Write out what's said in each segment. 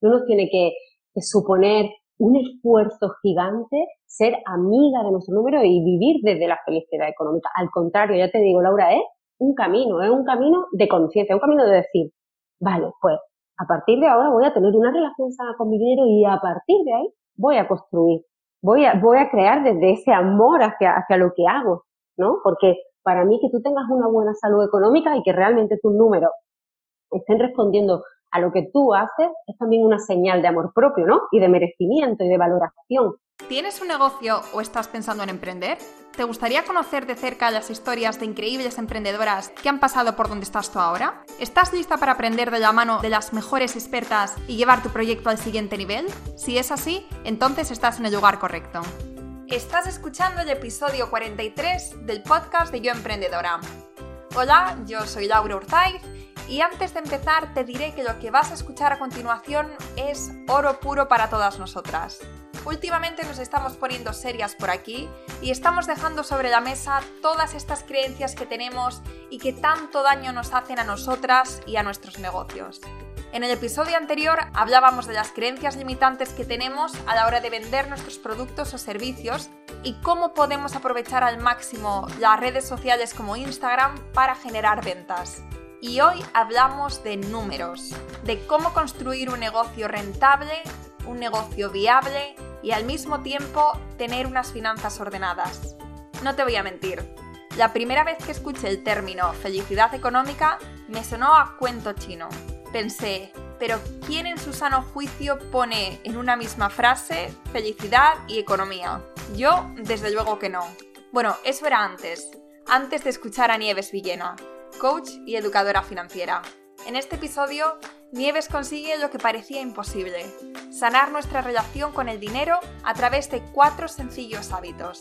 no nos tiene que, suponer un esfuerzo gigante ser amiga de nuestro número y vivir desde la felicidad económica. Al contrario, ya te digo, Laura, es un camino, es un camino de conciencia, un camino de decir, vale, pues a partir de ahora voy a tener una relación sana con mi dinero y a partir de ahí voy a construir, voy a, voy a crear desde ese amor hacia, hacia lo que hago, ¿no? Porque para mí que tú tengas una buena salud económica y que realmente tus números estén respondiendo a lo que tú haces es también una señal de amor propio, ¿no? Y de merecimiento y de valoración. ¿Tienes un negocio o estás pensando en emprender? ¿Te gustaría conocer de cerca las historias de increíbles emprendedoras que han pasado por donde estás tú ahora? ¿Estás lista para aprender de la mano de las mejores expertas y llevar tu proyecto al siguiente nivel? Si es así, entonces estás en el lugar correcto. Estás escuchando el episodio 43 del podcast de Yo Emprendedora. Hola, yo soy Laura Urzaiz y antes de empezar te diré que lo que vas a escuchar a continuación es oro puro para todas nosotras. Últimamente nos estamos poniendo serias por aquí y estamos dejando sobre la mesa todas estas creencias que tenemos y que tanto daño nos hacen a nosotras y a nuestros negocios. En el episodio anterior hablábamos de las creencias limitantes que tenemos a la hora de vender nuestros productos o servicios y cómo podemos aprovechar al máximo las redes sociales como Instagram para generar ventas. Y hoy hablamos de números, de cómo construir un negocio rentable, un negocio viable y al mismo tiempo tener unas finanzas ordenadas. No te voy a mentir, la primera vez que escuché el término felicidad económica me sonó a cuento chino. Pensé, pero ¿quién en su sano juicio pone en una misma frase felicidad y economía? Yo, desde luego que no. Bueno, eso era antes, antes de escuchar a Nieves Villena, coach y educadora financiera. En este episodio, Nieves consigue lo que parecía imposible, sanar nuestra relación con el dinero a través de cuatro sencillos hábitos.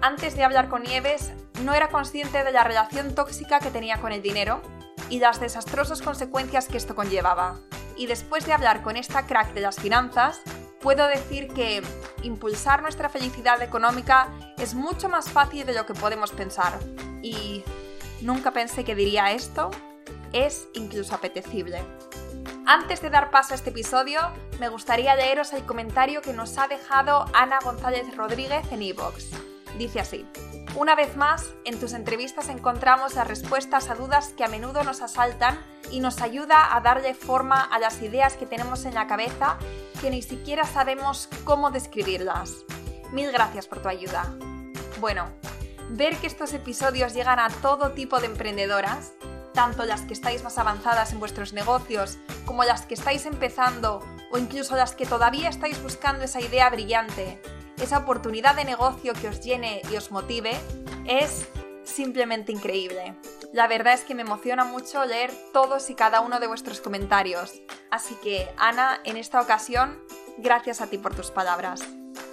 Antes de hablar con Nieves, no era consciente de la relación tóxica que tenía con el dinero y las desastrosas consecuencias que esto conllevaba. Y después de hablar con esta crack de las finanzas, puedo decir que impulsar nuestra felicidad económica es mucho más fácil de lo que podemos pensar. Y nunca pensé que diría esto, es incluso apetecible. Antes de dar paso a este episodio, me gustaría leeros el comentario que nos ha dejado Ana González Rodríguez en iVoox. Dice así. Una vez más, en tus entrevistas encontramos las respuestas a dudas que a menudo nos asaltan y nos ayuda a darle forma a las ideas que tenemos en la cabeza que ni siquiera sabemos cómo describirlas. Mil gracias por tu ayuda. Bueno, ver que estos episodios llegan a todo tipo de emprendedoras tanto las que estáis más avanzadas en vuestros negocios como las que estáis empezando o incluso las que todavía estáis buscando esa idea brillante, esa oportunidad de negocio que os llene y os motive, es simplemente increíble. La verdad es que me emociona mucho leer todos y cada uno de vuestros comentarios. Así que, Ana, en esta ocasión, gracias a ti por tus palabras.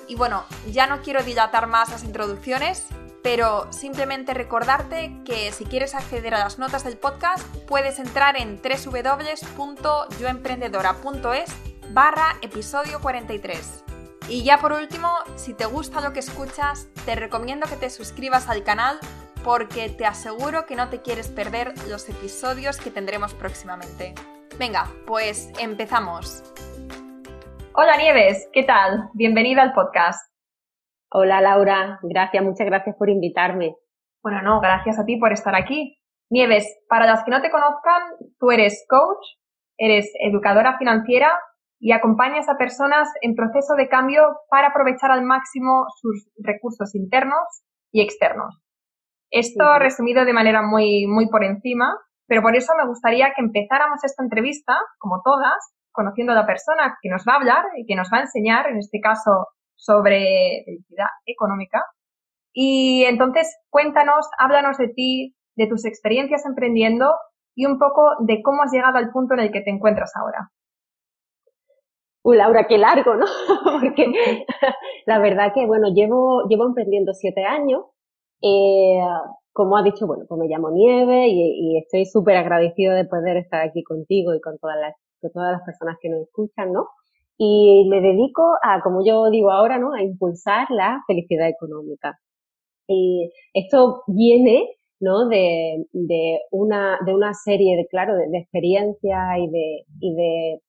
Y bueno, ya no quiero dilatar más las introducciones, pero simplemente recordarte que si quieres acceder a las notas del podcast puedes entrar en www.yoemprendedora.es barra episodio 43. Y ya por último, si te gusta lo que escuchas, te recomiendo que te suscribas al canal porque te aseguro que no te quieres perder los episodios que tendremos próximamente. Venga, pues empezamos. Hola Nieves, ¿qué tal? Bienvenida al podcast. Hola Laura, gracias, muchas gracias por invitarme. Bueno, no, gracias a ti por estar aquí. Nieves, para las que no te conozcan, tú eres coach, eres educadora financiera y acompañas a personas en proceso de cambio para aprovechar al máximo sus recursos internos y externos. Esto resumido de manera muy, muy por encima, pero por eso me gustaría que empezáramos esta entrevista, como todas, conociendo a la persona que nos va a hablar y que nos va a enseñar, en este caso, sobre felicidad económica. Y entonces cuéntanos, háblanos de ti, de tus experiencias emprendiendo y un poco de cómo has llegado al punto en el que te encuentras ahora. Uy, Laura, qué largo, ¿no? Porque la verdad que, bueno, llevo, llevo emprendiendo siete años. Eh, como ha dicho, bueno, pues me llamo Nieve y, estoy súper agradecido de poder estar aquí contigo y con todas las, con todas las personas que nos escuchan, ¿no? Y me dedico a, como yo digo ahora, ¿no? A impulsar la felicidad económica. Y esto viene, ¿no? De, de una, de una serie de, claro, de, experiencias y de, y de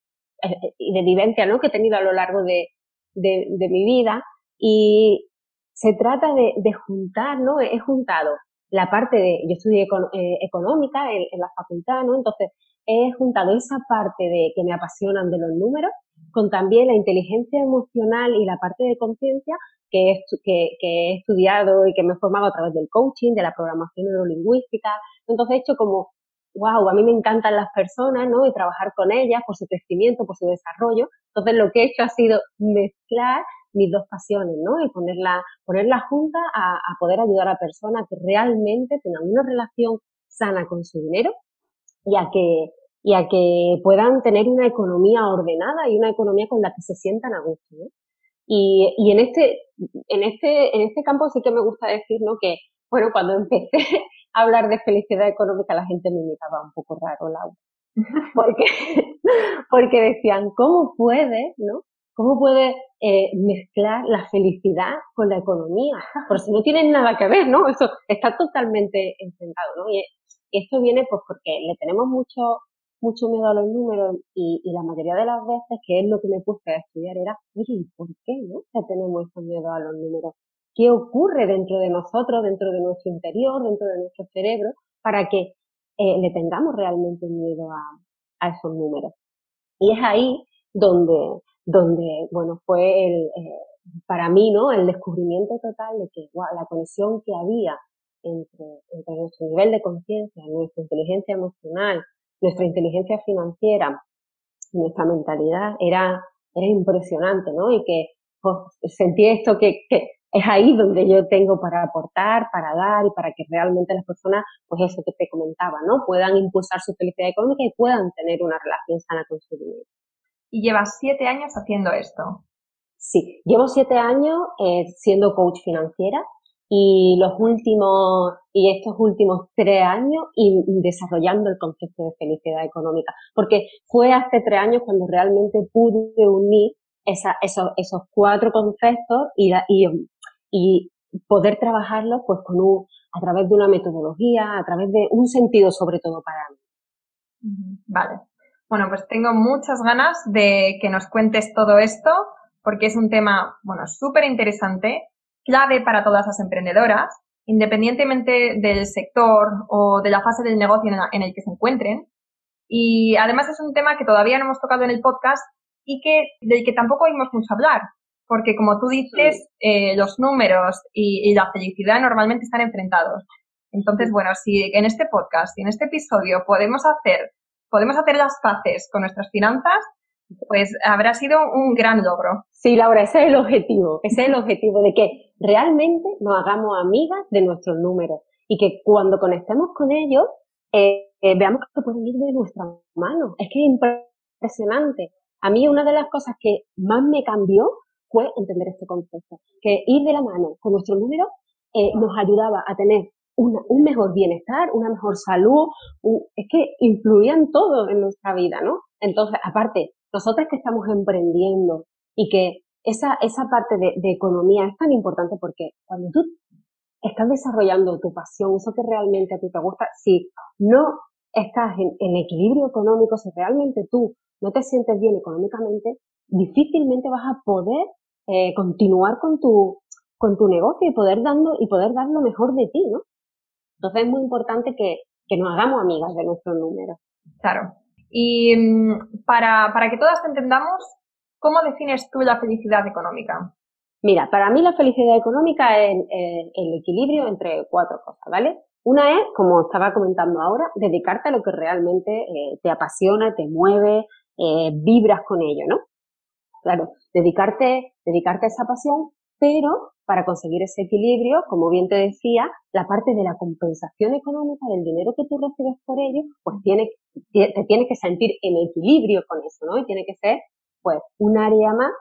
y de vivencia, ¿no? Que he tenido a lo largo de, de, mi vida. Y se trata de, de, juntar, ¿no? He juntado la parte de, yo estudié eh, económica en, la facultad, ¿no? Entonces, he juntado esa parte de que me apasionan de los números con también la inteligencia emocional y la parte de conciencia que he, que, que he estudiado y que me he formado a través del coaching, de la programación neurolingüística. Entonces he hecho como, wow, a mí me encantan las personas, ¿no? Y trabajar con ellas por su crecimiento, por su desarrollo. Entonces lo que he hecho ha sido mezclar mis dos pasiones, ¿no? Y ponerla, ponerla junta a, a poder ayudar a personas que realmente tengan una relación sana con su dinero y a que y a que puedan tener una economía ordenada y una economía con la que se sientan a gusto. Y, y en este, en este, en este campo sí que me gusta decir, ¿no? Que, bueno, cuando empecé a hablar de felicidad económica, la gente me imitaba un poco raro, Laura. Porque, porque decían, ¿cómo puede, no? ¿Cómo puede eh, mezclar la felicidad con la economía? Por si no tienen nada que ver, ¿no? Eso está totalmente enfrentado, ¿no? Y esto viene pues porque le tenemos mucho mucho miedo a los números y, la mayoría de las veces, que es lo que me puse a estudiar, era, oye, por qué no tenemos ese miedo a los números? ¿Qué ocurre dentro de nosotros, dentro de nuestro interior, dentro de nuestro cerebro, para que eh, le tengamos realmente miedo a, esos números? Y es ahí donde, donde bueno, fue el, eh, para mí, ¿no? El descubrimiento total de que la conexión que había entre, entre nuestro nivel de conciencia, nuestra inteligencia emocional, nuestra inteligencia financiera, nuestra mentalidad era, era impresionante, ¿no? Y que pues, sentí esto que, que es ahí donde yo tengo para aportar, para dar y para que realmente las personas, pues eso que te comentaba, ¿no? Puedan impulsar su felicidad económica y puedan tener una relación sana con su dinero. Y llevas siete años haciendo esto. Sí, llevo siete años eh, siendo coach financiera y los últimos y estos últimos tres años y desarrollando el concepto de felicidad económica. Porque fue hace tres años cuando realmente pude unir esa, esos, esos cuatro conceptos y, y, y poder trabajarlos pues con un, a través de una metodología a través de un sentido sobre todo para mí. Vale. Bueno pues tengo muchas ganas de que nos cuentes todo esto porque es un tema bueno súper interesante clave para todas las emprendedoras, independientemente del sector o de la fase del negocio en, el que se encuentren. Y además es un tema que todavía no hemos tocado en el podcast y que, del que tampoco oímos mucho hablar, porque como tú dices, eh, los números y, la felicidad normalmente están enfrentados. Entonces, bueno, si en este podcast y en este episodio podemos hacer, podemos hacer las paces con nuestras finanzas, pues habrá sido un gran logro. Sí, Laura, ese es el objetivo, ese es el objetivo de que realmente nos hagamos amigas de nuestros números y que cuando conectemos con ellos eh, eh, veamos que pueden ir de nuestra mano. Es que es impresionante. A mí una de las cosas que más me cambió fue entender este concepto, que ir de la mano con nuestros números eh, nos ayudaba a tener un mejor bienestar, una mejor salud, es que influían todo en nuestra vida, ¿no? Entonces, aparte, nosotros que estamos emprendiendo y que esa, esa parte de, economía es tan importante porque cuando tú estás desarrollando tu pasión, eso que realmente a ti te gusta, si no estás en, equilibrio económico, si realmente tú no te sientes bien económicamente, difícilmente vas a poder eh, continuar con tu, con tu negocio y poder, dando, y poder dar lo mejor de ti, ¿no? Entonces es muy importante que, que nos hagamos amigas de nuestros números. Claro. Y mm, para, para que todas te entendamos, ¿cómo defines tú la felicidad económica? Mira, para mí la felicidad económica es el, equilibrio entre cuatro cosas, ¿vale? Una es, como estaba comentando ahora, dedicarte a lo que realmente eh, te apasiona, te mueve, eh, vibras con ello, ¿no? Claro, dedicarte, dedicarte a esa pasión, pero para conseguir ese equilibrio, como bien te decía, la parte de la compensación económica del dinero que tú recibes por ello, pues tiene, te tienes que sentir en equilibrio con eso, ¿no? Y tiene que ser, pues, un área más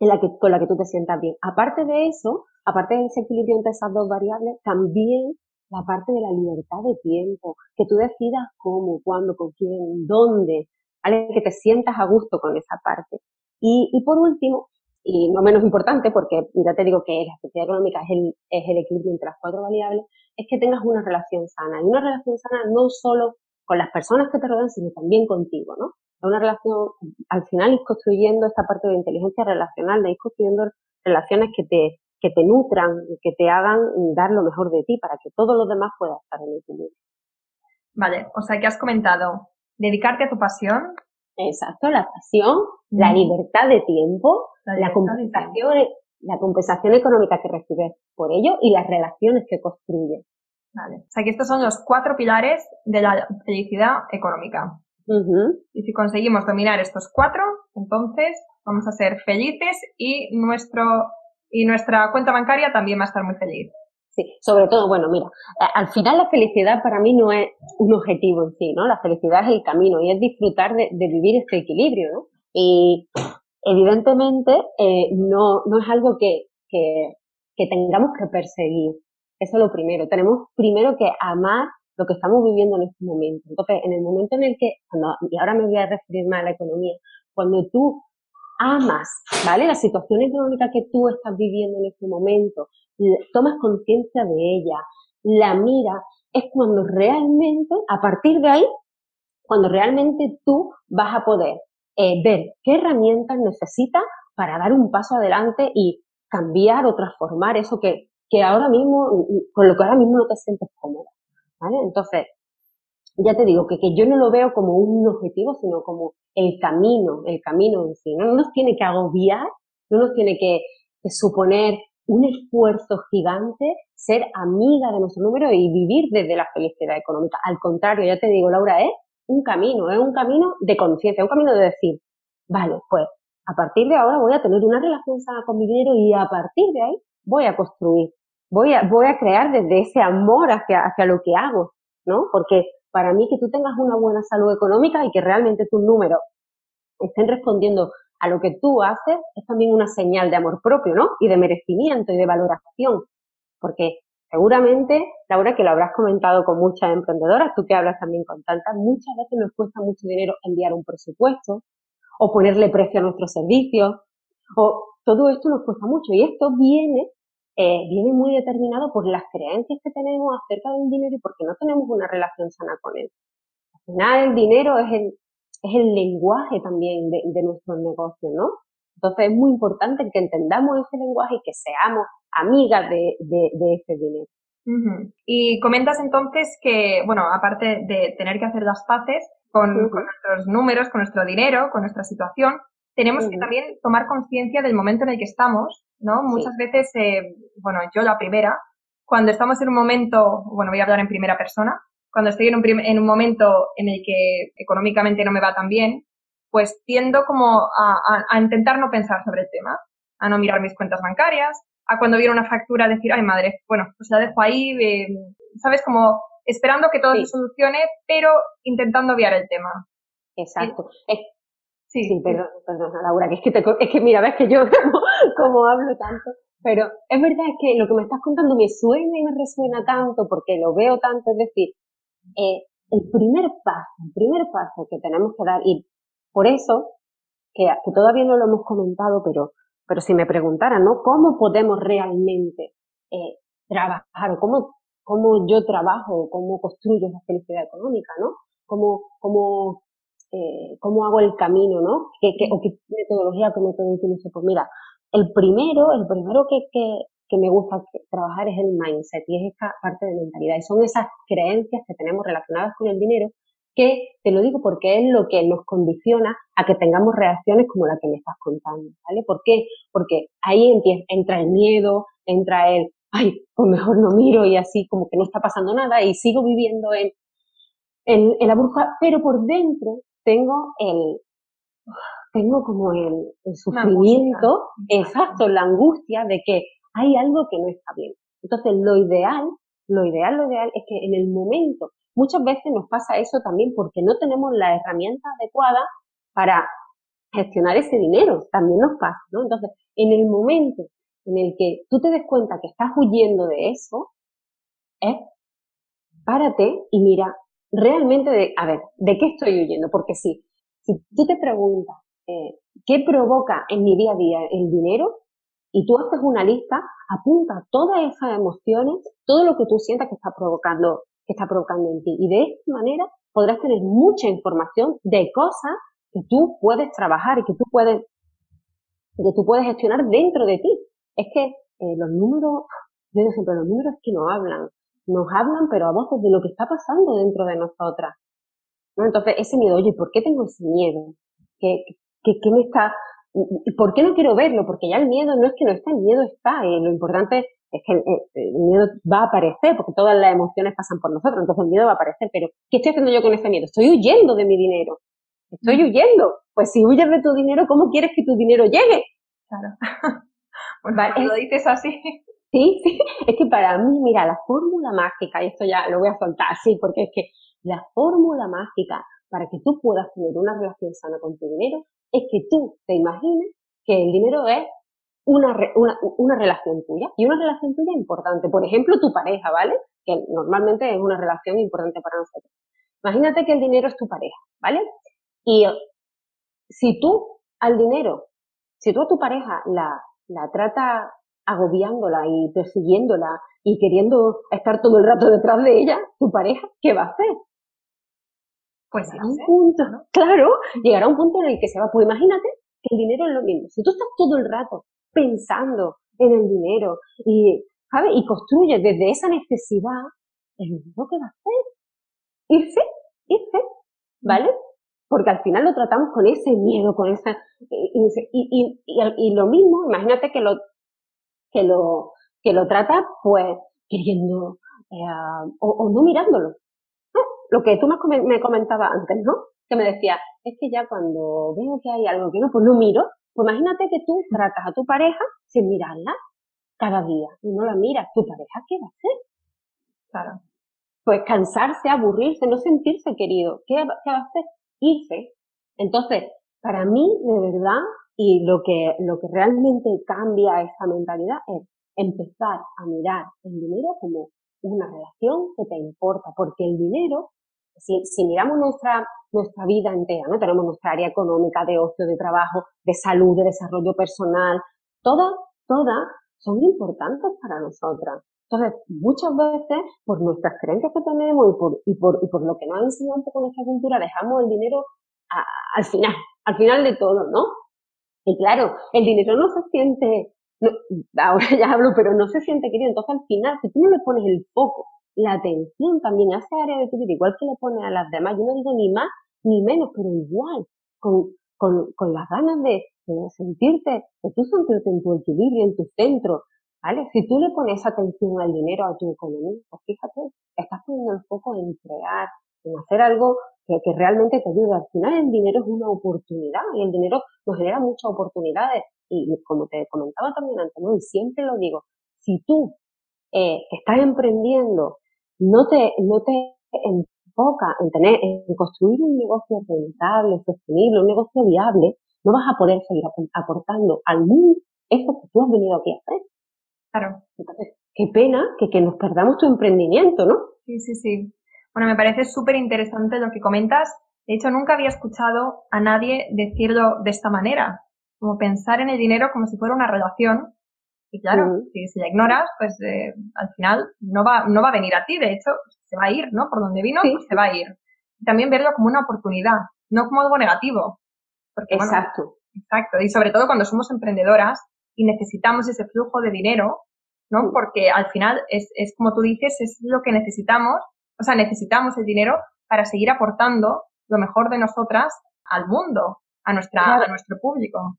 en la que, con la que tú te sientas bien. Aparte de eso, aparte de ese equilibrio entre esas dos variables, también la parte de la libertad de tiempo, que tú decidas cómo, cuándo, con quién, dónde, ¿vale? Que te sientas a gusto con esa parte. Y, y por último, y no menos importante, porque ya te digo que la felicidad económica es el, es el equilibrio entre las cuatro variables, es que tengas una relación sana. Y una relación sana no solo con las personas que te rodean, sino también contigo, ¿no? Una relación, al final ir construyendo esta parte de inteligencia relacional, de ir construyendo relaciones que te, que te nutran, que te hagan dar lo mejor de ti para que todos los demás puedan estar en equilibrio. Vale, o sea que has comentado dedicarte a tu pasión. Exacto, la pasión, la libertad de tiempo, la, compensación, la compensación económica que recibes por ello y las relaciones que construyes. Vale. O sea que estos son los cuatro pilares de la felicidad económica. Y si conseguimos dominar estos cuatro, entonces vamos a ser felices y nuestro y nuestra cuenta bancaria también va a estar muy feliz. Sí, sobre todo, bueno, mira, al final la felicidad para mí no es un objetivo en sí, ¿no? La felicidad es el camino y es disfrutar de, vivir este equilibrio, ¿no? Y evidentemente eh, no, no es algo que, que, que tengamos que perseguir. Eso es lo primero. Tenemos primero que amar lo que estamos viviendo en este momento. Entonces, en el momento en el que, y ahora me voy a referir más a la economía, cuando tú amas, ¿vale? La situación económica que tú estás viviendo en este momento, tomas conciencia de ella, la mira, es cuando realmente, a partir de ahí, cuando realmente tú vas a poder eh, ver qué herramientas necesitas para dar un paso adelante y cambiar o transformar eso que, que ahora mismo, con lo que ahora mismo no te sientes cómoda. ¿Vale? Entonces, ya te digo que, que yo no lo veo como un objetivo, sino como el camino, el camino en sí. No, nos tiene que agobiar, no nos tiene que, suponer un esfuerzo gigante ser amiga de nuestro número y vivir desde la felicidad económica. Al contrario, ya te digo, Laura, es un camino, es un camino de conciencia, un camino de decir, vale, pues a partir de ahora voy a tener una relación sana con mi dinero y a partir de ahí voy a construir, voy a, voy a crear desde ese amor hacia, hacia lo que hago, ¿no? Porque para mí que tú tengas una buena salud económica y que realmente tus números estén respondiendo a lo que tú haces es también una señal de amor propio, ¿no? Y de merecimiento y de valoración. Porque seguramente, Laura, que lo habrás comentado con muchas emprendedoras, tú que hablas también con tantas, muchas veces nos cuesta mucho dinero enviar un presupuesto o ponerle precio a nuestros servicios o todo esto nos cuesta mucho y esto viene eh, viene muy determinado por las creencias que tenemos acerca del dinero y porque no tenemos una relación sana con él. Al final el dinero es el, es el lenguaje también de, de nuestros negocios, ¿no? Entonces es muy importante que entendamos ese lenguaje y que seamos amigas de, de, de ese dinero. Y comentas entonces que, bueno, aparte de tener que hacer las paces con, con nuestros números, con nuestro dinero, con nuestra situación, tenemos que también tomar conciencia del momento en el que estamos, ¿no? Muchas veces, eh, bueno, yo la primera, cuando estamos en un momento, bueno, voy a hablar en primera persona, cuando estoy en un, en un momento en el que económicamente no me va tan bien, pues tiendo como a, a, intentar no pensar sobre el tema, a no mirar mis cuentas bancarias, a cuando viene una factura decir, ay madre, bueno, pues la dejo ahí, eh, ¿sabes? Como esperando que todo se solucione, pero intentando obviar el tema. Exacto. Sí, sí, perdón, perdón, Laura, que es que, te, es que mira, ves que yo como, hablo tanto, pero es verdad que lo que me estás contando me suena y me resuena tanto porque lo veo tanto, es decir, eh, el primer paso, el primer paso que tenemos que dar, y por eso, que, que todavía no lo hemos comentado, pero, pero si me preguntaran, ¿no? ¿Cómo podemos realmente eh, trabajar o cómo, cómo yo trabajo, cómo construyo esa felicidad económica, ¿no? Cómo, cómo eh, cómo hago el camino, ¿no? ¿Qué, qué, o qué metodología, qué método utilizo? Pues mira, el primero, el primero que, que, me gusta trabajar es el mindset y es esta parte de mentalidad y son esas creencias que tenemos relacionadas con el dinero que te lo digo porque es lo que nos condiciona a que tengamos reacciones como la que me estás contando, ¿vale? ¿Por qué? Porque ahí empieza, entra el miedo, entra el, ay, pues mejor no miro y así como que no está pasando nada y sigo viviendo en, en, en la burbuja, pero por dentro tengo el, tengo como el, sufrimiento, exacto, la angustia de que hay algo que no está bien. Entonces, lo ideal, lo ideal, lo ideal es que en el momento, muchas veces nos pasa eso también porque no tenemos la herramienta adecuada para gestionar ese dinero, también nos pasa, ¿no? Entonces, en el momento en el que tú te des cuenta que estás huyendo de eso, es párate y mira, realmente de, a ver, ¿de qué estoy huyendo? Porque si, si tú te preguntas, eh, ¿qué provoca en mi día a día el dinero? Y tú haces una lista, apunta todas esas emociones, todo lo que tú sientas que está provocando, que está provocando en ti. Y de esta manera podrás tener mucha información de cosas que tú puedes trabajar y que tú puedes, que tú puedes gestionar dentro de ti. Es que eh, los números, yo digo siempre, los números que nos hablan, nos hablan pero a voces de lo que está pasando dentro de nosotras. ¿no? Entonces, ese miedo, oye, ¿por qué tengo ese miedo? ¿Qué, qué, qué me está, ¿por qué no quiero verlo? Porque ya el miedo no es que no está, el miedo está, y lo importante es que el, miedo va a aparecer, porque todas las emociones pasan por nosotros, entonces el miedo va a aparecer, pero ¿qué estoy haciendo yo con ese miedo? Estoy huyendo de mi dinero, estoy huyendo. Pues si huyes de tu dinero, ¿cómo quieres que tu dinero llegue? Claro. bueno, pues lo dices así. Sí, sí, es que para mí, mira, la fórmula mágica, y esto ya lo voy a soltar así, porque es que la fórmula mágica para que tú puedas tener una relación sana con tu dinero es que tú te imagines que el dinero es una, una, relación tuya y una relación tuya importante. Por ejemplo, tu pareja, ¿vale? Que normalmente es una relación importante para nosotros. Imagínate que el dinero es tu pareja, ¿vale? Y si tú al dinero, si tú a tu pareja la, la tratas agobiándola y persiguiéndola y queriendo estar todo el rato detrás de ella, tu pareja, ¿qué va a hacer? Pues llegará un punto, ¿no? Claro, llegará un punto en el que se va. Pues imagínate que el dinero es lo mismo. Si tú estás todo el rato pensando en el dinero y, ¿sabes? Y construyes desde esa necesidad, el dinero que va a hacer, irse, irse, ¿vale? Porque al final lo tratamos con ese miedo, con esa, y, y, y, lo mismo, imagínate que lo, que lo, que lo trata, pues, queriendo, eh, o, o, no mirándolo. Lo que tú me comentabas antes, ¿no? Que me decía, es que ya cuando veo que hay algo que no, pues no miro, pues imagínate que tú tratas a tu pareja sin mirarla cada día y no la miras. ¿Tu pareja qué va a hacer? Claro. Pues cansarse, aburrirse, no sentirse querido. ¿Qué, va a hacer? Irse. Entonces, para mí, de verdad, y lo que, lo que realmente cambia esa mentalidad es empezar a mirar el dinero como una relación que te importa, porque el dinero, si, si miramos nuestra nuestra vida entera, ¿no? Tenemos nuestra área económica, de ocio, de trabajo, de salud, de desarrollo personal, todas, todas son importantes para nosotras. Entonces, muchas veces, por nuestras creencias que tenemos y por, y por, y por lo que nos ha enseñado poco nuestra cultura, dejamos el dinero al final, al final de todo, ¿no? Y claro, el dinero no se siente, ahora ya hablo, pero no se siente querido. Entonces, al final, si tú no le pones el foco, la atención también a esa área de tu vida, igual que le pones a las demás, yo no digo ni más ni menos, pero igual, con, con, con las ganas de, sentirte, de tú sentirte en tu equilibrio, en tu centro, ¿vale? Si tú le pones atención al dinero, a tu economía, pues fíjate, estás poniendo el foco en crear, en hacer algo que, que realmente te ayude. Al final el dinero es una oportunidad y el dinero nos genera muchas oportunidades. Y como te comentaba también antes, ¿no? Y siempre lo digo, si tú eh, estás emprendiendo, no te, no te enfoca en tener, en construir un negocio rentable, sostenible, un negocio viable, no vas a poder seguir aportando al mundo eso que tú has venido aquí a hacer. Claro. Entonces, qué pena que, que nos perdamos tu emprendimiento, ¿no? Sí, sí, sí. Bueno, me parece súper interesante lo que comentas. De hecho, nunca había escuchado a nadie decirlo de esta manera, como pensar en el dinero como si fuera una relación. Y claro, si, si, la ignoras, pues eh, al final no va, no va a venir a ti. De hecho, se va a ir, ¿no? Por donde vino, pues se va a ir. Y también verlo como una oportunidad, no como algo negativo. Porque, exacto. exacto. Y sobre todo cuando somos emprendedoras y necesitamos ese flujo de dinero, ¿no? Porque al final es, es como tú dices, es lo que necesitamos. O sea, necesitamos el dinero para seguir aportando lo mejor de nosotras al mundo, a, nuestra, a nuestro público.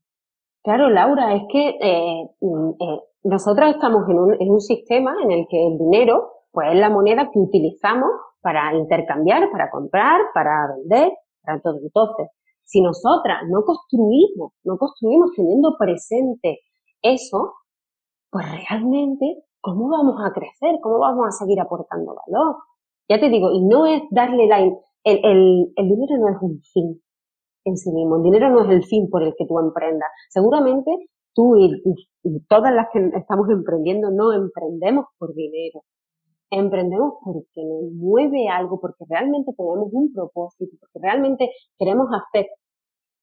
Claro, Laura, es que eh, mm, eh, nosotras estamos en un, en un sistema en el que el dinero pues es la moneda que utilizamos para intercambiar, para comprar, para vender, para todo. Entonces, si nosotras no construimos, no construimos teniendo presente eso, pues realmente, ¿cómo vamos a crecer? ¿Cómo vamos a seguir aportando valor? Ya te digo, y no es darle la... El, el, el dinero no es un fin en sí mismo, el dinero no es el fin por el que tú emprendas. Seguramente tú y todas las que estamos emprendiendo no emprendemos por dinero, emprendemos porque nos mueve algo, porque realmente tenemos un propósito, porque realmente queremos hacer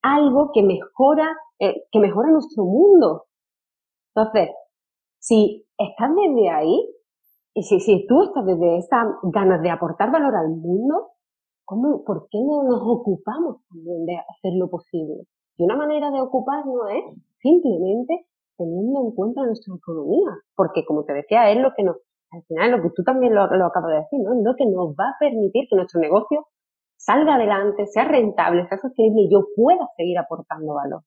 algo que mejora, eh, que mejora nuestro mundo. Entonces, si estás desde ahí, y si, si tú estás desde esas ganas de aportar valor al mundo, ¿cómo, ¿por qué no nos ocupamos también de hacer lo posible? Y una manera de ocuparnos es simplemente teniendo en cuenta nuestra economía, porque como te decía, es lo que nos, al final lo que tú también lo, lo acabas de decir, ¿no? Es lo que nos va a permitir que nuestro negocio salga adelante, sea rentable, sea sostenible y yo pueda seguir aportando valor.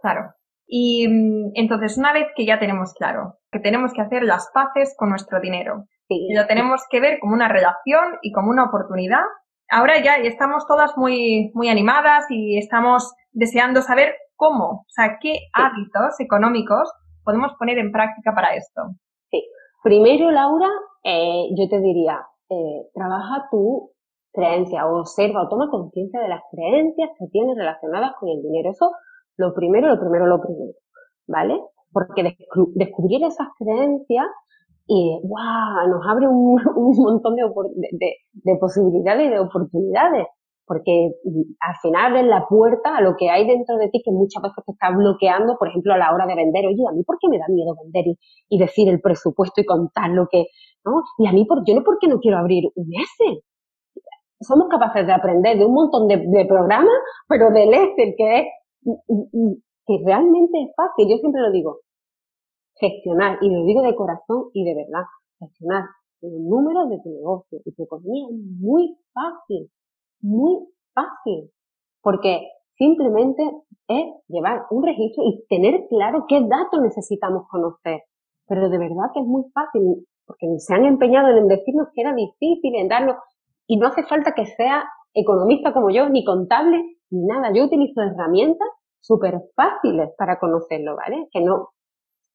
Claro. Y mm, entonces, una vez que ya tenemos claro que tenemos que hacer las paces con nuestro dinero, y lo tenemos que ver como una relación y como una oportunidad, ahora ya estamos todas muy, muy animadas y estamos deseando saber cómo, o sea, qué hábitos económicos podemos poner en práctica para esto. Sí. Primero, Laura, eh, yo te diría, eh, trabaja tu creencia, observa o toma conciencia de las creencias que tienes relacionadas con el dinero. Eso, lo primero, lo primero, lo primero, ¿vale? Porque descubrir esas creencias y wow, nos abre un, montón de, de, posibilidades y de oportunidades, porque al final abres la puerta a lo que hay dentro de ti que muchas veces te está bloqueando, por ejemplo, a la hora de vender. Oye, a mí, ¿por qué me da miedo vender y, decir el presupuesto y contar lo que, ¿no? Y a mí, ¿por, yo no, ¿por qué no quiero abrir un Excel? Somos capaces de aprender de un montón de, programas, pero del Excel, que es, que realmente es fácil. Yo siempre lo digo, gestionar, y lo digo de corazón y de verdad, gestionar los números de tu negocio y tu economía es muy fácil, muy fácil, porque simplemente es llevar un registro y tener claro qué datos necesitamos conocer. Pero de verdad que es muy fácil, porque se han empeñado en decirnos que era difícil, en darnos, y no hace falta que sea economista como yo, ni contable, ni nada. Yo utilizo herramientas súper fáciles para conocerlo, ¿vale? Que no,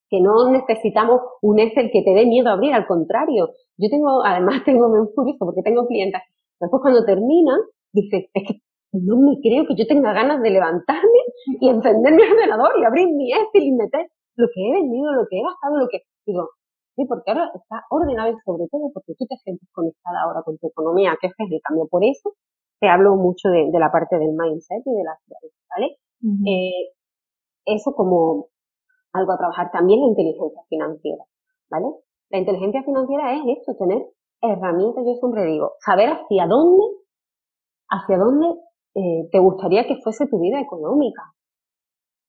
que no necesitamos un Excel que te dé miedo a abrir, al contrario. Yo tengo, además tengo, me curioso porque tengo clientes, después cuando terminan, dice, es que no me creo que yo tenga ganas de levantarme y encender mi ordenador y abrir mi Excel y meter lo que he vendido, lo que he gastado, lo que, digo, sí, porque ahora está ordenado y sobre todo porque tú te sientes conectada ahora con tu economía, que es el cambio. Por eso te hablo mucho de, la parte del mindset y de la ¿vale? eh, eso como, algo a trabajar también la inteligencia financiera, ¿vale? La inteligencia financiera es esto, tener herramientas, yo siempre digo, saber hacia dónde, hacia dónde eh, te gustaría que fuese tu vida económica.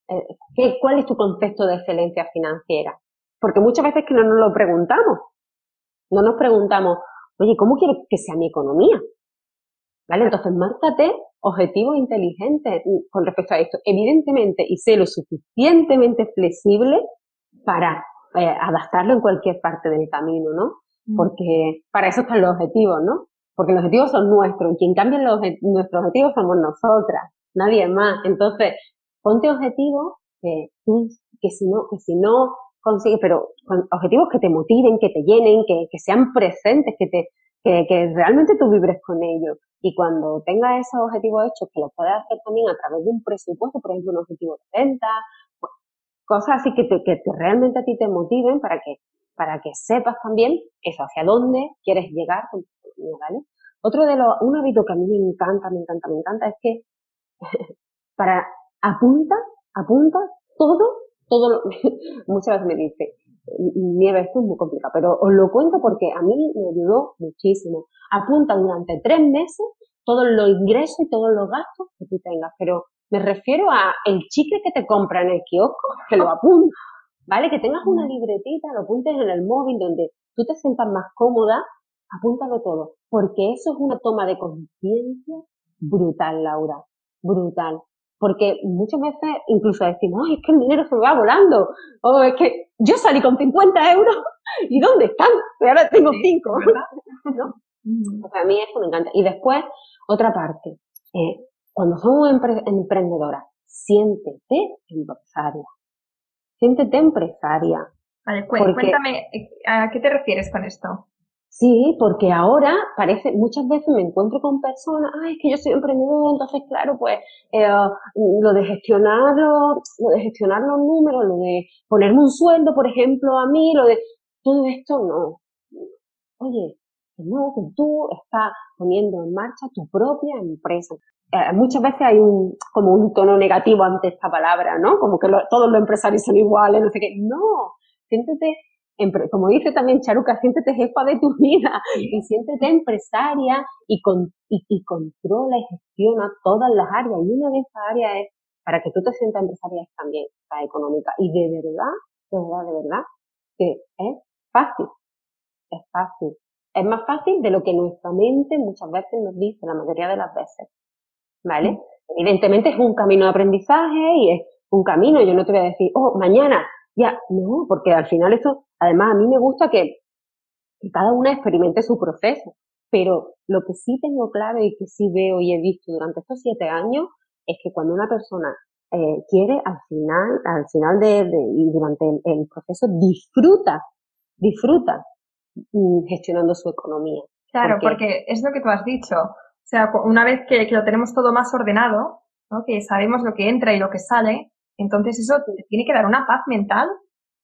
Eh, ¿qué, ¿Cuál es tu concepto de excelencia financiera? Porque muchas veces que no nos lo preguntamos. No nos preguntamos, oye, ¿cómo quiero que sea mi economía? ¿Vale? Entonces, márcate objetivos inteligentes con respecto a esto. Evidentemente, y sé lo suficientemente flexible para eh, adaptarlo en cualquier parte del camino, ¿no? Mm. Porque para eso están los objetivos, ¿no? Porque los objetivos son nuestros. Quien cambia los, nuestros objetivos somos nosotras, nadie más. Entonces, ponte objetivos que que si no, que si no consigues, pero objetivos que te motiven, que te llenen, que, que sean presentes, que te, que, que realmente tú vibres con ellos. Y cuando tengas esos objetivos hechos, que los puedes hacer también a través de un presupuesto, por ejemplo, un objetivo de venta, pues, cosas así que, te, que te, realmente a ti te motiven para que, para que sepas también eso, hacia dónde quieres llegar con tu ¿vale? Otro de los, un hábito que a mí me encanta, me encanta, me encanta es que para apunta, apunta todo, todo lo, muchas veces me dice, nieve, esto es muy complicado, pero os lo cuento porque a mí me ayudó muchísimo. Apunta durante tres meses todos los ingresos y todos los gastos que tú tengas, pero me refiero a el chicle que te compra en el kiosco, que lo apunta, ¿vale? Que tengas una libretita, lo apuntes en el móvil donde tú te sientas más cómoda, apúntalo todo, porque eso es una toma de conciencia brutal, Laura, brutal. Porque muchas veces incluso decimos, ay, es que el dinero se me va volando. O es que yo salí con 50 euros y ¿dónde están? Y ahora tengo 5. ¿no? a mí eso me encanta. Y después, otra parte. Eh, cuando somos emprendedoras, siéntete empresaria. Siéntete empresaria. Vale, cuéntame, eh, ¿a qué te refieres con esto? Sí, porque ahora parece, muchas veces me encuentro con personas, ay, es que yo soy emprendedor, entonces claro, pues eh, lo de gestionar lo, de gestionar los números, lo de ponerme un sueldo, por ejemplo, a mí, lo de todo esto no. Oye, no, que tú estás poniendo en marcha tu propia empresa. Eh, muchas veces hay un, como un tono negativo ante esta palabra, ¿no? Como que todos los empresarios son iguales, no sé qué. No, siéntete como dice también Charuca, siéntete jefa de tu vida y siéntete empresaria y, con, y, controla y gestiona todas las áreas. Y una de esas áreas es, para que tú te sientas empresaria, es también la económica. Y de verdad, de verdad, de verdad, que es fácil. Es fácil. Es más fácil de lo que nuestra mente muchas veces nos dice, la mayoría de las veces. ¿Vale? Evidentemente es un camino de aprendizaje y es un camino. Yo no te voy a decir, oh, mañana, ya, no, porque al final esto, además a mí me gusta que, cada una experimente su proceso. Pero lo que sí tengo claro y que sí veo y he visto durante estos siete años es que cuando una persona eh, quiere al final, al final de, y durante el, proceso disfruta, disfruta mm, gestionando su economía. Claro, porque, es lo que tú has dicho. O sea, una vez que, que lo tenemos todo más ordenado, ¿no? que sabemos lo que entra y lo que sale, entonces eso te tiene que dar una paz mental,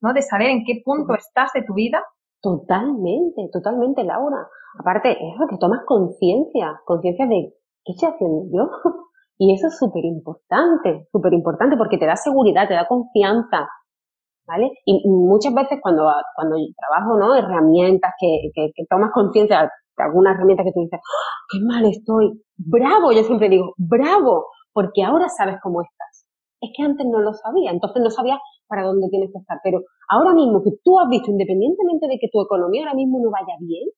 ¿no? De saber en qué punto estás de tu vida. Totalmente, totalmente, Laura. Aparte, eso que tomas conciencia, conciencia de qué estoy haciendo yo. Y eso es súper importante, súper importante porque te da seguridad, te da confianza, ¿vale? Y muchas veces cuando, cuando trabajo, ¿no? Herramientas que, que, que tomas conciencia de algunas herramientas que tú dices, ¡Ah, qué mal estoy, bravo, yo siempre digo, bravo, porque ahora sabes cómo estás es que antes no lo sabía, entonces no sabía para dónde tienes que estar. Pero ahora mismo que tú has visto, independientemente de que tu economía ahora mismo no vaya bien,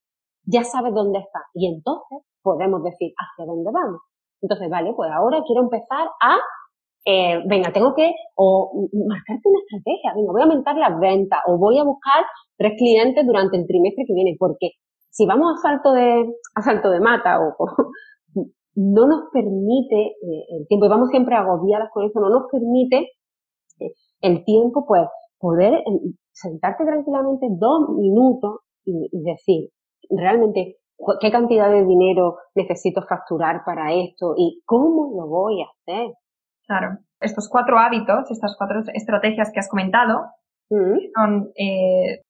ya sabes dónde está. Y entonces podemos decir hacia dónde vamos. Entonces, vale, pues ahora quiero empezar a, eh, venga, tengo que, o marcarte una estrategia, venga, voy a aumentar las ventas, o voy a buscar tres clientes durante el trimestre que viene, porque si vamos a salto de, a salto de mata o, no nos permite eh, el tiempo, y vamos siempre agobiadas con eso, no nos permite eh, el tiempo, pues, poder eh, sentarte tranquilamente dos minutos y, decir, realmente, qué cantidad de dinero necesito facturar para esto y cómo lo voy a hacer. Claro. Estos cuatro hábitos, estas cuatro estrategias que has comentado, mm. son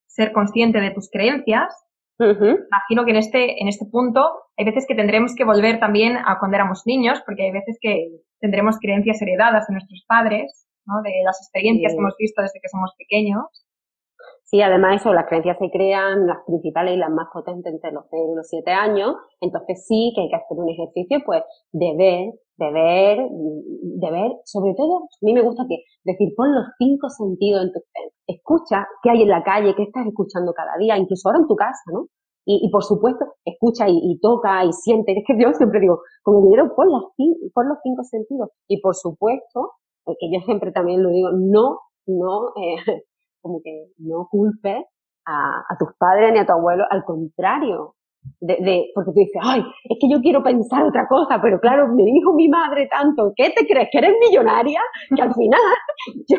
ser consciente de tus creencias, Imagino que en este, en este punto hay veces que tendremos que volver también a cuando éramos niños, porque hay veces que tendremos creencias heredadas de nuestros padres, ¿no? de las experiencias que hemos visto desde que somos pequeños. Sí, además eso, las creencias se crean, las principales y las más potentes entre los 0 y los 7 años, entonces sí que hay que hacer un ejercicio pues de ver, de ver, de ver, sobre todo, a mí me gusta que decir, pon los cinco sentidos en tu escucha qué hay en la calle, qué estás escuchando cada día, incluso ahora en tu casa, ¿no? Y, por supuesto, escucha y, toca y siente. Es que yo siempre digo, con el dinero pon, las, pon los cinco sentidos. Y por supuesto, que yo siempre también lo digo, no, no, eh, como que no culpes a, a tus padres ni a tu abuelo, al contrario, de, de, porque tú dices, ay, es que yo quiero pensar otra cosa, pero claro, me dijo mi madre tanto, ¿qué te crees? ¿Que eres millonaria? Que al final yo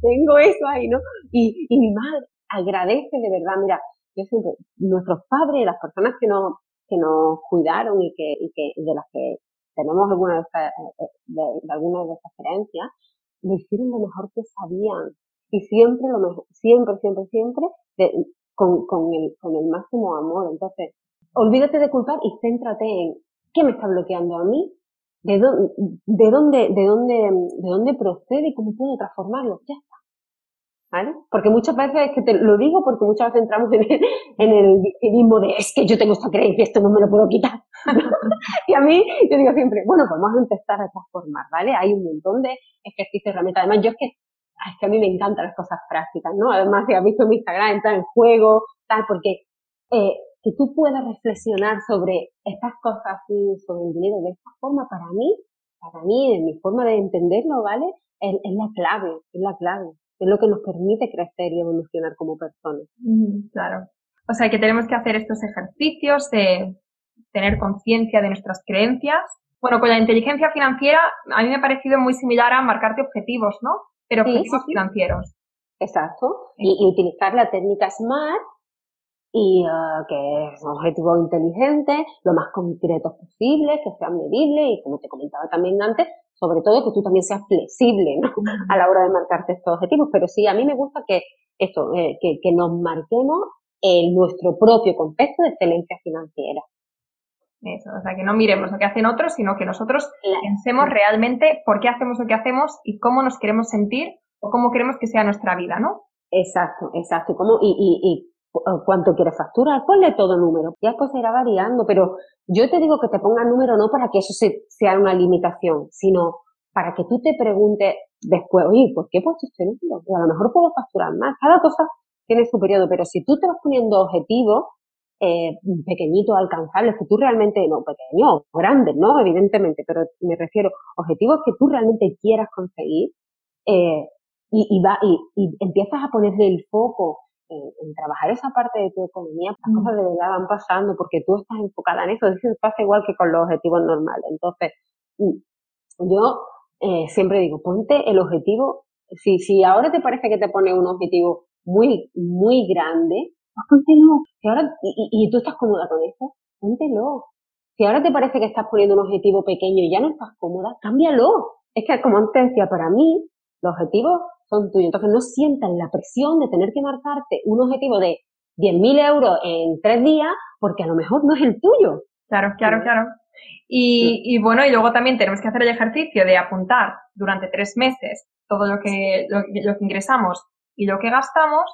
tengo eso ahí, ¿no? Y, y mi madre agradece de verdad, mira, yo siempre, nuestros padres, las personas que nos, que nos cuidaron y que, y que de las que tenemos alguna de, estas, eh, de, de algunas de estas creencias, lo hicieron lo mejor que sabían. Y siempre, lo mejor, siempre, siempre, siempre, de, con, con, el, con el máximo amor. Entonces, olvídate de culpar y céntrate en qué me está bloqueando a mí, de, de, dónde, de, dónde, de dónde procede y cómo puedo transformarlo. Ya está. ¿Vale? Porque muchas veces, es que te lo digo porque muchas veces entramos en el, en el victimismo de es que yo tengo esta creencia, esto no me lo puedo quitar. y a mí, yo digo siempre, bueno, pues vamos a empezar a transformar, ¿vale? Hay un montón de ejercicios, herramientas. Además, yo es que es que a mí me encantan las cosas prácticas, ¿no? Además, si has visto mi Instagram, entrar en juego, tal, porque eh, que tú puedas reflexionar sobre estas cosas y sobre el dinero de esta forma, para mí, para mí, en mi forma de entenderlo, ¿vale? Es, la clave, es la clave. Es lo que nos permite crecer y evolucionar como personas. claro. O sea, que tenemos que hacer estos ejercicios de tener conciencia de nuestras creencias. Bueno, con la inteligencia financiera, a mí me ha parecido muy similar a marcarte objetivos, ¿no? Pero objetivos financieros. Exacto. Y, utilizar la técnica SMART y uh, que es un objetivo inteligente, lo más concretos posible, que sean medibles y como te comentaba también antes, sobre todo que tú también seas flexible ¿no? a la hora de marcarte estos objetivos. Pero sí, a mí me gusta que esto, eh, que, que nos marquemos en nuestro propio contexto de excelencia financiera. Eso, o sea, que no miremos lo que hacen otros, sino que nosotros pensemos realmente por qué hacemos lo que hacemos y cómo nos queremos sentir o cómo queremos que sea nuestra vida, ¿no? Exacto, exacto. ¿Cómo? Y, y, y cuánto quieres facturar, ponle todo número. Ya después se irá variando, pero yo te digo que te ponga número no para que eso sea una limitación, sino para que tú te preguntes después, oye, ¿por qué he puesto este número? Y a lo mejor puedo facturar más. Cada cosa tiene su periodo, pero si tú te vas poniendo objetivos eh, pequeñitos, alcanzables, que tú realmente, no pequeños, grandes, ¿no? Evidentemente, pero me refiero objetivos que tú realmente quieras conseguir, eh, y, y, va, y, y empiezas a ponerle el foco en, trabajar esa parte de tu economía, las mm. cosas de verdad van pasando porque tú estás enfocada en eso. Eso pasa igual que con los objetivos normales. Entonces, mm, yo eh, siempre digo, ponte el objetivo. Si, si ahora te parece que te pone un objetivo muy, muy grande, póntelo. Si ahora, y, y, tú estás cómoda con eso, póntelo. Si ahora te parece que estás poniendo un objetivo pequeño y ya no estás cómoda, cámbialo. Es que, como antes decía, para mí, los objetivos son tuyos. Entonces no sientas la presión de tener que marcarte un objetivo de 10.000 euros en tres días porque a lo mejor no es el tuyo. Claro, claro, claro. Y, y, bueno, y luego también tenemos que hacer el ejercicio de apuntar durante tres meses todo lo que, lo, que ingresamos y lo que gastamos.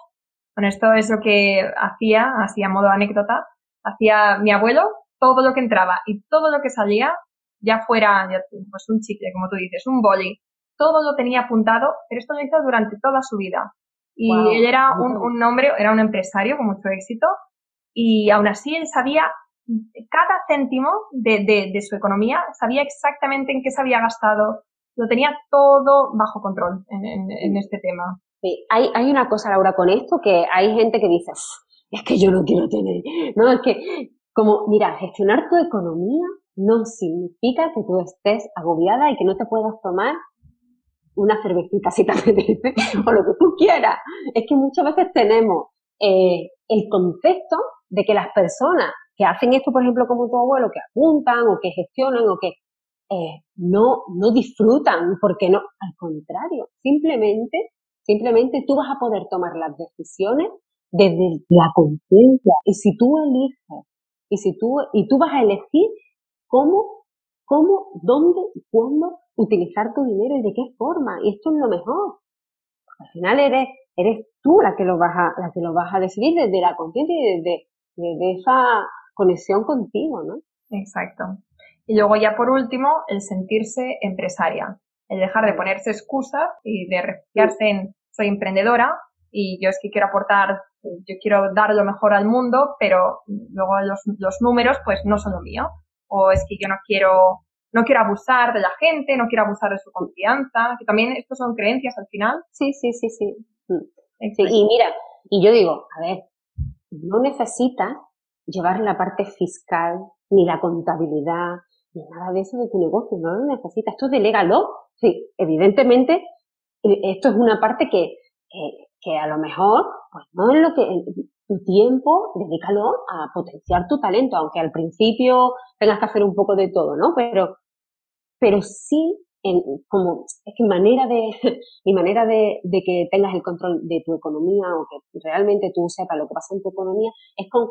Bueno, esto es lo que hacía, así a modo anécdota, hacía mi abuelo, todo lo que entraba y todo lo que salía, ya fuera pues un chicle, como tú dices, un boli, todo lo tenía apuntado, pero esto lo hizo durante toda su vida. Y él era un, hombre, era un empresario con mucho éxito, y aún así él sabía cada céntimo de, su economía, sabía exactamente en qué se había gastado, lo tenía todo bajo control en, este tema. Hay, hay una cosa, Laura, con esto, que hay gente que dice, es que yo no quiero tener, no, es que, como, mira, gestionar tu economía no significa que tú estés agobiada y que no te puedas tomar una cervecita si te apetece, o lo que tú quieras. Es que muchas veces tenemos eh, el concepto de que las personas que hacen esto, por ejemplo, como tu abuelo, que apuntan o que gestionan o que eh, no, no disfrutan, porque no, al contrario, simplemente, simplemente tú vas a poder tomar las decisiones desde la conciencia. Y si tú eliges, y si tú, y tú vas a elegir cómo, cómo, dónde y cuándo utilizar tu dinero y de qué forma. Y esto es lo mejor. al final eres, eres tú la que lo vas a, la que lo vas a decidir desde la conciencia y desde, desde esa conexión contigo, ¿no? Exacto. Y luego ya por último, el sentirse empresaria. El dejar de ponerse excusas y de refugiarse en soy emprendedora y yo es que quiero aportar, yo quiero dar lo mejor al mundo, pero luego los, los números pues no son lo mío. O es que yo no quiero no quiero abusar de la gente, no quiero abusar de su confianza, que también estos son creencias al final. Sí, sí, sí, sí. Mm. y mira, y yo digo, a ver, no necesitas llevar la parte fiscal, ni la contabilidad, ni nada de eso de tu negocio, no lo necesitas, esto delégalo. Sí, evidentemente, eh, esto es una parte que, que, a lo mejor, pues no es lo que, tu tiempo, dedícalo a potenciar tu talento, aunque al principio tengas que hacer un poco de todo, ¿no? Pero pero sí en, como es que manera de mi manera de, de, que tengas el control de tu economía o que realmente tú sepas lo que pasa en tu economía es con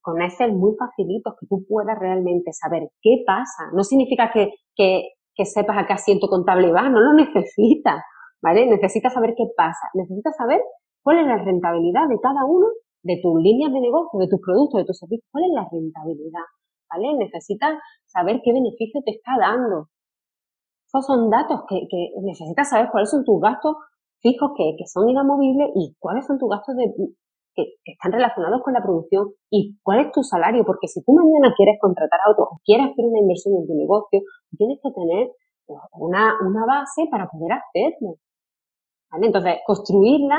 con Excel muy facilitos que tú puedas realmente saber qué pasa. No significa que, que, sepas a qué asiento contable va, no lo necesitas, ¿vale? Necesitas saber qué pasa. Necesitas saber cuál es la rentabilidad de cada uno de tus líneas de negocio, de tus productos, de tus servicios. ¿Cuál es la rentabilidad? ¿Vale? Necesitas saber qué beneficio te está dando. Esos son datos que, que necesitas saber cuáles son tus gastos fijos que, que son inamovibles y cuáles son tus gastos de, que, están relacionados con la producción y cuál es tu salario, porque si tú mañana quieres contratar a otro o quieres hacer una inversión en tu negocio, tienes que tener una, una base para poder hacerlo. Entonces, construirla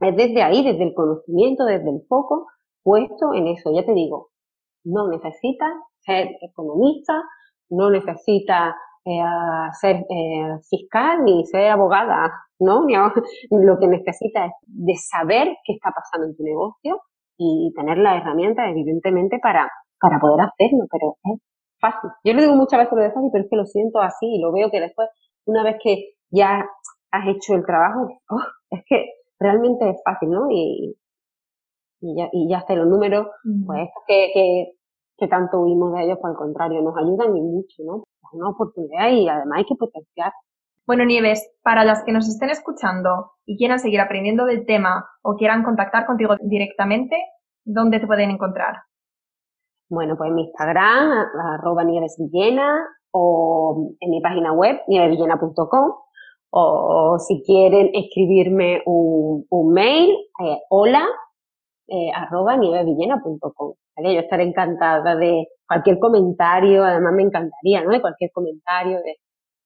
es desde ahí, desde el conocimiento, desde el foco puesto en eso. Ya te digo, no necesitas ser economista, no necesitas eh, ser eh, fiscal ni ser abogada, ¿no? Lo que necesitas es de saber qué está pasando en tu negocio y tener la herramienta, evidentemente, para, para poder hacerlo, pero es fácil. Yo le digo muchas veces lo de fácil, pero es que lo siento así y lo veo que después, una vez que ya has hecho el trabajo, oh, es que realmente es fácil, ¿no? Y, y ya, y ya hasta los números, pues que, que, que tanto huimos de ellos, por el contrario, nos ayudan y mucho, ¿no? Una oportunidad y además hay que potenciar Bueno, Nieves, para las que nos estén escuchando y quieran seguir aprendiendo del tema o quieran contactar contigo directamente, ¿dónde te pueden encontrar? Bueno, pues en mi Instagram, arroba nievesvillena, o en mi página web, nievesvillena.com, o si quieren escribirme un, mail, eh, hola, eh, arroba nievesvillena.com. ¿vale? Yo estaré encantada de cualquier comentario, además me encantaría, ¿no? De cualquier comentario, de,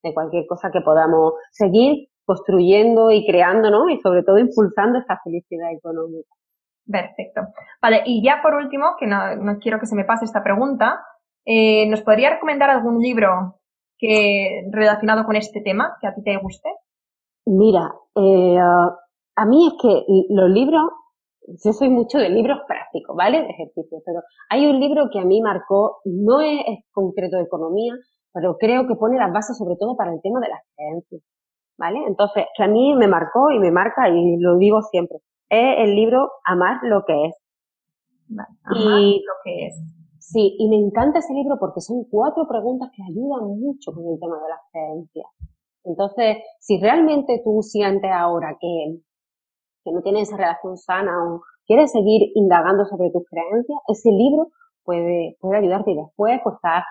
de cualquier cosa que podamos seguir construyendo y creando, ¿no? Y sobre todo impulsando esta felicidad económica. Perfecto. Vale, y ya por último, que no, no quiero que se me pase esta pregunta, eh, ¿nos podría recomendar algún libro que relacionado con este tema que a ti te guste? Mira, eh, a mí es que los libros, yo soy mucho de libros prácticos, ¿vale? De ejercicios, pero hay un libro que a mí marcó, no es, concreto de economía, pero creo que pone las bases sobre todo para el tema de las creencias, ¿vale? Entonces, que a mí me marcó y me marca y lo digo siempre, es el libro Amar lo que es. Amar lo que es. Sí, y me encanta ese libro porque son cuatro preguntas que ayudan mucho con el tema de las creencias. Entonces, si realmente tú sientes ahora que, que no tienes esa relación sana o quieres seguir indagando sobre tus creencias, ese libro puede, puede ayudarte y después pues está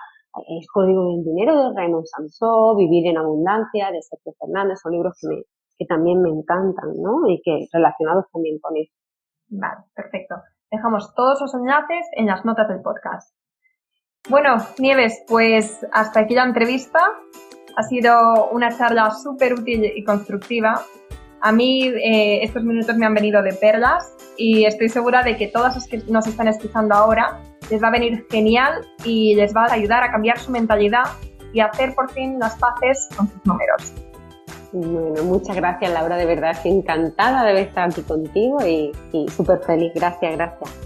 el Código del Dinero de Raymond Samson, Vivir en Abundancia de Sergio Fernández, son libros que, me, que también me encantan, ¿no? Y que relacionados también con eso. Vale, perfecto. Dejamos todos los enlaces en las notas del podcast. Bueno, Nieves, pues hasta aquí la entrevista. Ha sido una charla súper útil y constructiva. A mí eh, estos minutos me han venido de perlas y estoy segura de que todas las que nos están escuchando ahora les va a venir genial y les va a ayudar a cambiar su mentalidad y hacer por fin las paces con sus números. Bueno, muchas gracias Laura, de verdad estoy encantada de estar aquí contigo y, y súper feliz. Gracias, gracias.